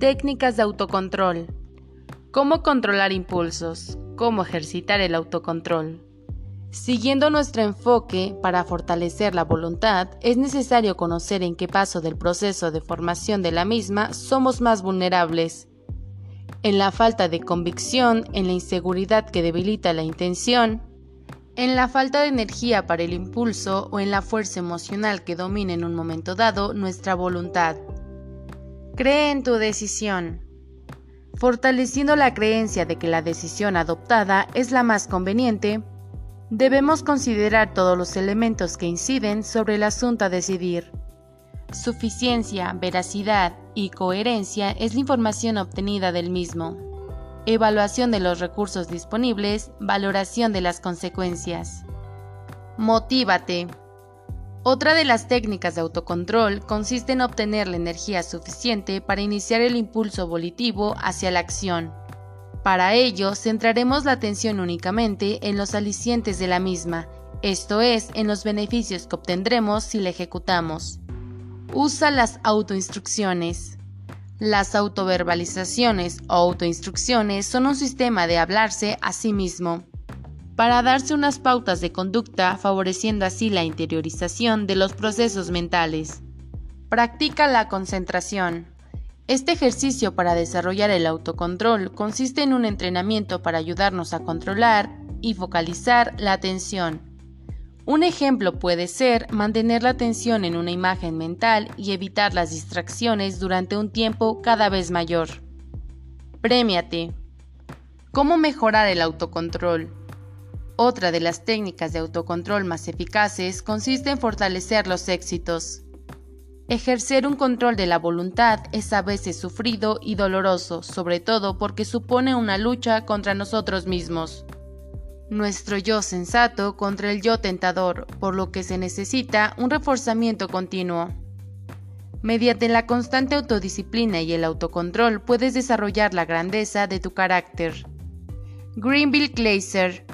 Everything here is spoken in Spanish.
Técnicas de autocontrol. ¿Cómo controlar impulsos? ¿Cómo ejercitar el autocontrol? Siguiendo nuestro enfoque para fortalecer la voluntad, es necesario conocer en qué paso del proceso de formación de la misma somos más vulnerables. En la falta de convicción, en la inseguridad que debilita la intención, en la falta de energía para el impulso o en la fuerza emocional que domina en un momento dado nuestra voluntad. Cree en tu decisión. Fortaleciendo la creencia de que la decisión adoptada es la más conveniente, debemos considerar todos los elementos que inciden sobre el asunto a decidir. Suficiencia, veracidad y coherencia es la información obtenida del mismo. Evaluación de los recursos disponibles, valoración de las consecuencias. Motívate. Otra de las técnicas de autocontrol consiste en obtener la energía suficiente para iniciar el impulso volitivo hacia la acción. Para ello, centraremos la atención únicamente en los alicientes de la misma, esto es, en los beneficios que obtendremos si la ejecutamos. Usa las autoinstrucciones. Las autoverbalizaciones o autoinstrucciones son un sistema de hablarse a sí mismo para darse unas pautas de conducta, favoreciendo así la interiorización de los procesos mentales. Practica la concentración. Este ejercicio para desarrollar el autocontrol consiste en un entrenamiento para ayudarnos a controlar y focalizar la atención. Un ejemplo puede ser mantener la atención en una imagen mental y evitar las distracciones durante un tiempo cada vez mayor. Premiate. ¿Cómo mejorar el autocontrol? Otra de las técnicas de autocontrol más eficaces consiste en fortalecer los éxitos. Ejercer un control de la voluntad es a veces sufrido y doloroso, sobre todo porque supone una lucha contra nosotros mismos. Nuestro yo sensato contra el yo tentador, por lo que se necesita un reforzamiento continuo. Mediante la constante autodisciplina y el autocontrol puedes desarrollar la grandeza de tu carácter. Greenville Glaser